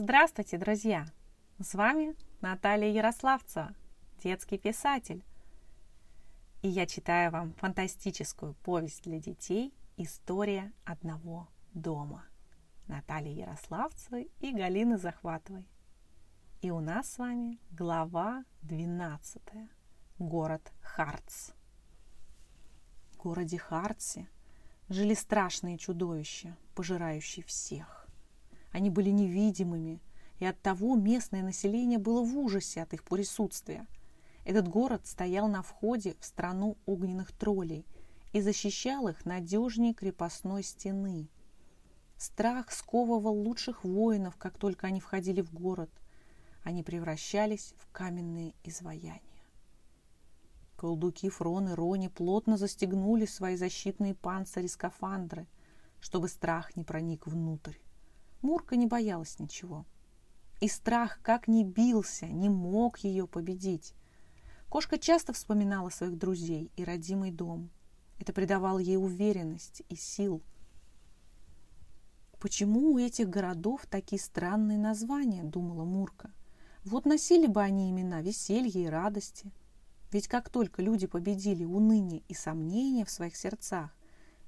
Здравствуйте, друзья! С вами Наталья Ярославцева, детский писатель. И я читаю вам фантастическую повесть для детей «История одного дома» Натальи Ярославцевой и Галины Захватовой. И у нас с вами глава 12. Город Харц. В городе Харце жили страшные чудовища, пожирающие всех. Они были невидимыми, и оттого местное население было в ужасе от их присутствия. Этот город стоял на входе в страну огненных троллей и защищал их надежнее крепостной стены. Страх сковывал лучших воинов, как только они входили в город. Они превращались в каменные изваяния. Колдуки Фрон и Рони плотно застегнули свои защитные панцири-скафандры, чтобы страх не проник внутрь. Мурка не боялась ничего. И страх, как ни бился, не мог ее победить. Кошка часто вспоминала своих друзей и родимый дом. Это придавало ей уверенность и сил. «Почему у этих городов такие странные названия?» – думала Мурка. «Вот носили бы они имена веселья и радости. Ведь как только люди победили уныние и сомнения в своих сердцах,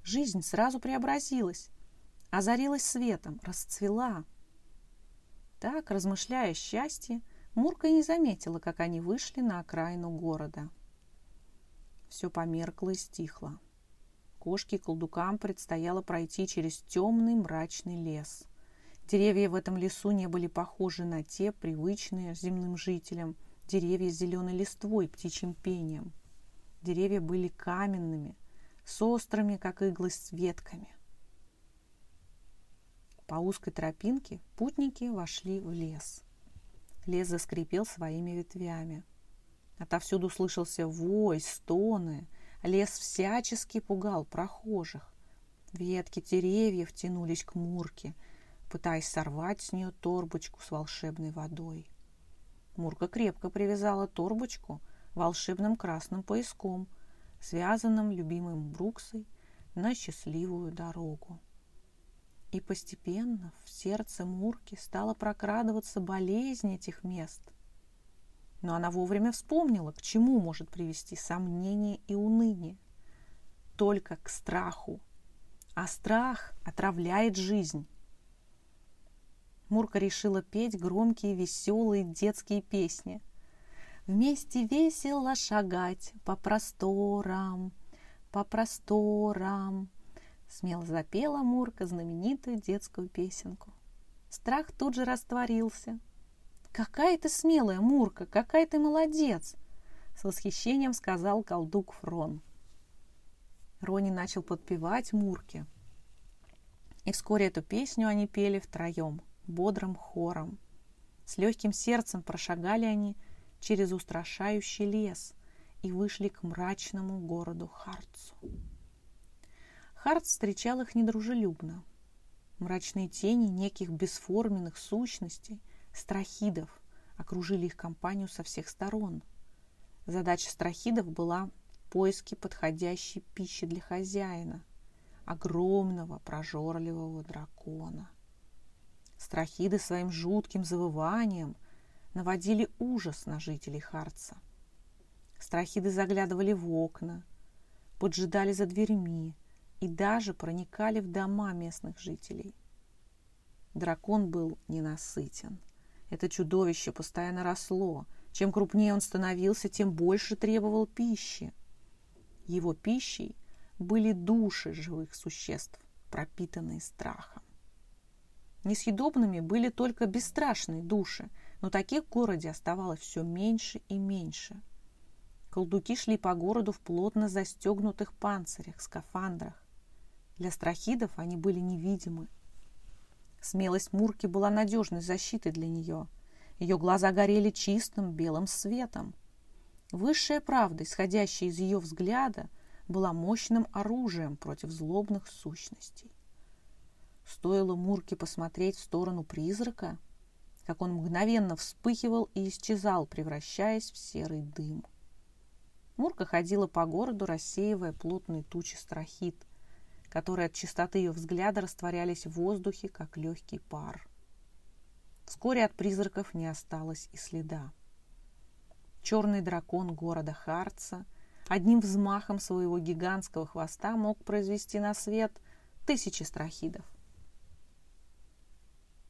жизнь сразу преобразилась озарилась светом, расцвела. Так, размышляя счастье, Мурка и не заметила, как они вышли на окраину города. Все померкло и стихло. Кошке колдукам предстояло пройти через темный мрачный лес. Деревья в этом лесу не были похожи на те, привычные земным жителям, деревья с зеленой листвой, птичьим пением. Деревья были каменными, с острыми, как иглы, с ветками. По узкой тропинке путники вошли в лес. Лес заскрипел своими ветвями. Отовсюду слышался вой, стоны. Лес всячески пугал прохожих. Ветки деревьев тянулись к Мурке, пытаясь сорвать с нее торбочку с волшебной водой. Мурка крепко привязала торбочку волшебным красным пояском, связанным любимым Бруксой на счастливую дорогу. И постепенно в сердце Мурки стала прокрадываться болезнь этих мест. Но она вовремя вспомнила, к чему может привести сомнение и уныние. Только к страху. А страх отравляет жизнь. Мурка решила петь громкие веселые детские песни. Вместе весело шагать по просторам, по просторам, Смело запела Мурка знаменитую детскую песенку. Страх тут же растворился. «Какая ты смелая, Мурка, какая ты молодец!» С восхищением сказал колдук Фрон. Рони начал подпевать Мурке. И вскоре эту песню они пели втроем, бодрым хором. С легким сердцем прошагали они через устрашающий лес и вышли к мрачному городу Харцу. Харт встречал их недружелюбно. Мрачные тени неких бесформенных сущностей, страхидов, окружили их компанию со всех сторон. Задача страхидов была поиски подходящей пищи для хозяина, огромного прожорливого дракона. Страхиды своим жутким завыванием наводили ужас на жителей Харца. Страхиды заглядывали в окна, поджидали за дверьми, и даже проникали в дома местных жителей. Дракон был ненасытен. Это чудовище постоянно росло. Чем крупнее он становился, тем больше требовал пищи. Его пищей были души живых существ, пропитанные страхом. Несъедобными были только бесстрашные души, но таких в городе оставалось все меньше и меньше. Колдуки шли по городу в плотно застегнутых панцирях, скафандрах. Для страхидов они были невидимы. Смелость Мурки была надежной защитой для нее. Ее глаза горели чистым белым светом. Высшая правда, исходящая из ее взгляда, была мощным оружием против злобных сущностей. Стоило Мурке посмотреть в сторону призрака, как он мгновенно вспыхивал и исчезал, превращаясь в серый дым. Мурка ходила по городу, рассеивая плотные тучи страхит которые от чистоты ее взгляда растворялись в воздухе, как легкий пар. вскоре от призраков не осталось и следа. Черный дракон города Харца одним взмахом своего гигантского хвоста мог произвести на свет тысячи страхидов.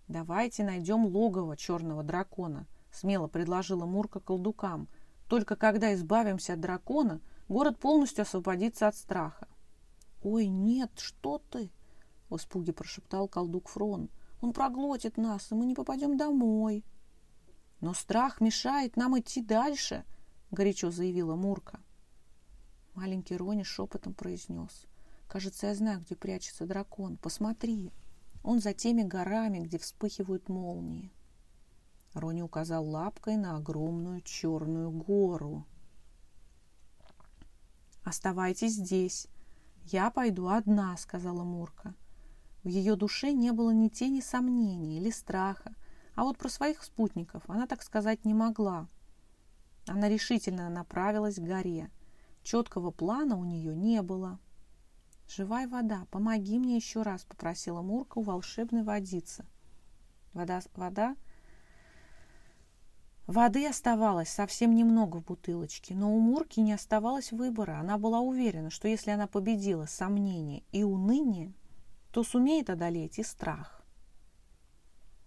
«Давайте найдем логово черного дракона», — смело предложила Мурка колдукам. «Только когда избавимся от дракона, город полностью освободится от страха». «Ой, нет, что ты!» — в испуге прошептал колдук Фрон. «Он проглотит нас, и мы не попадем домой». «Но страх мешает нам идти дальше», — горячо заявила Мурка. Маленький Рони шепотом произнес. «Кажется, я знаю, где прячется дракон. Посмотри, он за теми горами, где вспыхивают молнии». Рони указал лапкой на огромную черную гору. «Оставайтесь здесь. Я пойду одна», — сказала Мурка. В ее душе не было ни тени сомнений или страха, а вот про своих спутников она так сказать не могла. Она решительно направилась к горе. Четкого плана у нее не было. «Живая вода, помоги мне еще раз», — попросила Мурка у волшебной водицы. Вода, вода... Воды оставалось совсем немного в бутылочке, но у Мурки не оставалось выбора. Она была уверена, что если она победила сомнение и уныние, то сумеет одолеть и страх.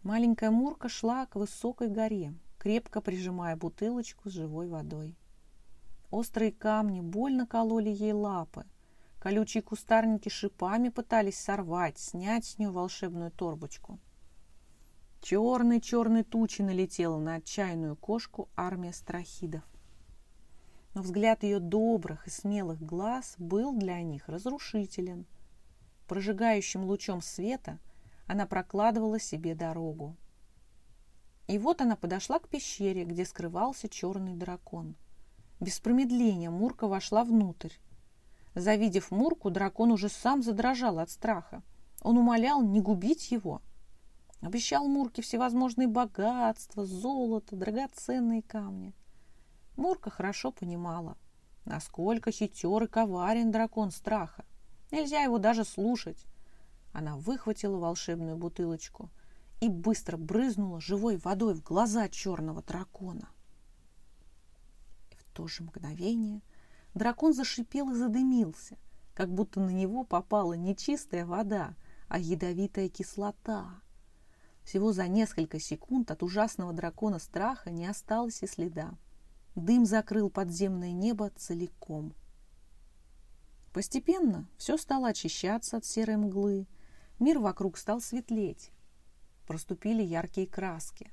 Маленькая Мурка шла к высокой горе, крепко прижимая бутылочку с живой водой. Острые камни больно кололи ей лапы. Колючие кустарники шипами пытались сорвать, снять с нее волшебную торбочку. Черной-черной тучи налетела на отчаянную кошку армия страхидов. Но взгляд ее добрых и смелых глаз был для них разрушителен. Прожигающим лучом света она прокладывала себе дорогу. И вот она подошла к пещере, где скрывался черный дракон. Без промедления Мурка вошла внутрь. Завидев Мурку, дракон уже сам задрожал от страха. Он умолял не губить его. Обещал Мурке всевозможные богатства, золото, драгоценные камни. Мурка хорошо понимала, насколько хитер и коварен дракон страха. Нельзя его даже слушать. Она выхватила волшебную бутылочку и быстро брызнула живой водой в глаза черного дракона. И в то же мгновение – Дракон зашипел и задымился, как будто на него попала не чистая вода, а ядовитая кислота. Всего за несколько секунд от ужасного дракона страха не осталось и следа. Дым закрыл подземное небо целиком. Постепенно все стало очищаться от серой мглы. Мир вокруг стал светлеть. Проступили яркие краски.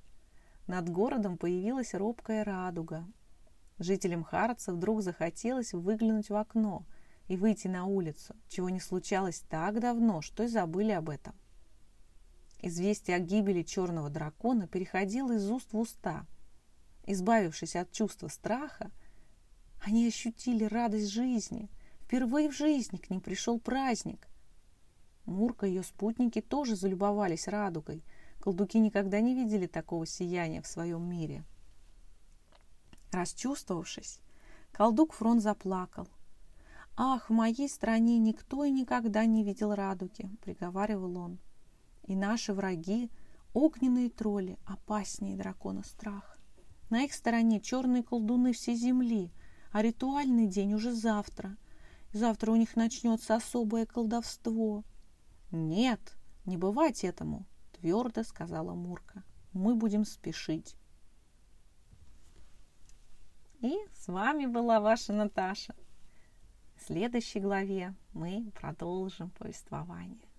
Над городом появилась робкая радуга, Жителям Харатса вдруг захотелось выглянуть в окно и выйти на улицу, чего не случалось так давно, что и забыли об этом. Известие о гибели черного дракона переходило из уст в уста. Избавившись от чувства страха, они ощутили радость жизни. Впервые в жизни к ним пришел праздник. Мурка и ее спутники тоже залюбовались радугой. Колдуки никогда не видели такого сияния в своем мире. Расчувствовавшись, колдук Фрон заплакал. «Ах, в моей стране никто и никогда не видел радуги», — приговаривал он. «И наши враги, огненные тролли, опаснее дракона страха. На их стороне черные колдуны всей земли, а ритуальный день уже завтра. завтра у них начнется особое колдовство». «Нет, не бывать этому», — твердо сказала Мурка. «Мы будем спешить». И с вами была ваша Наташа. В следующей главе мы продолжим повествование.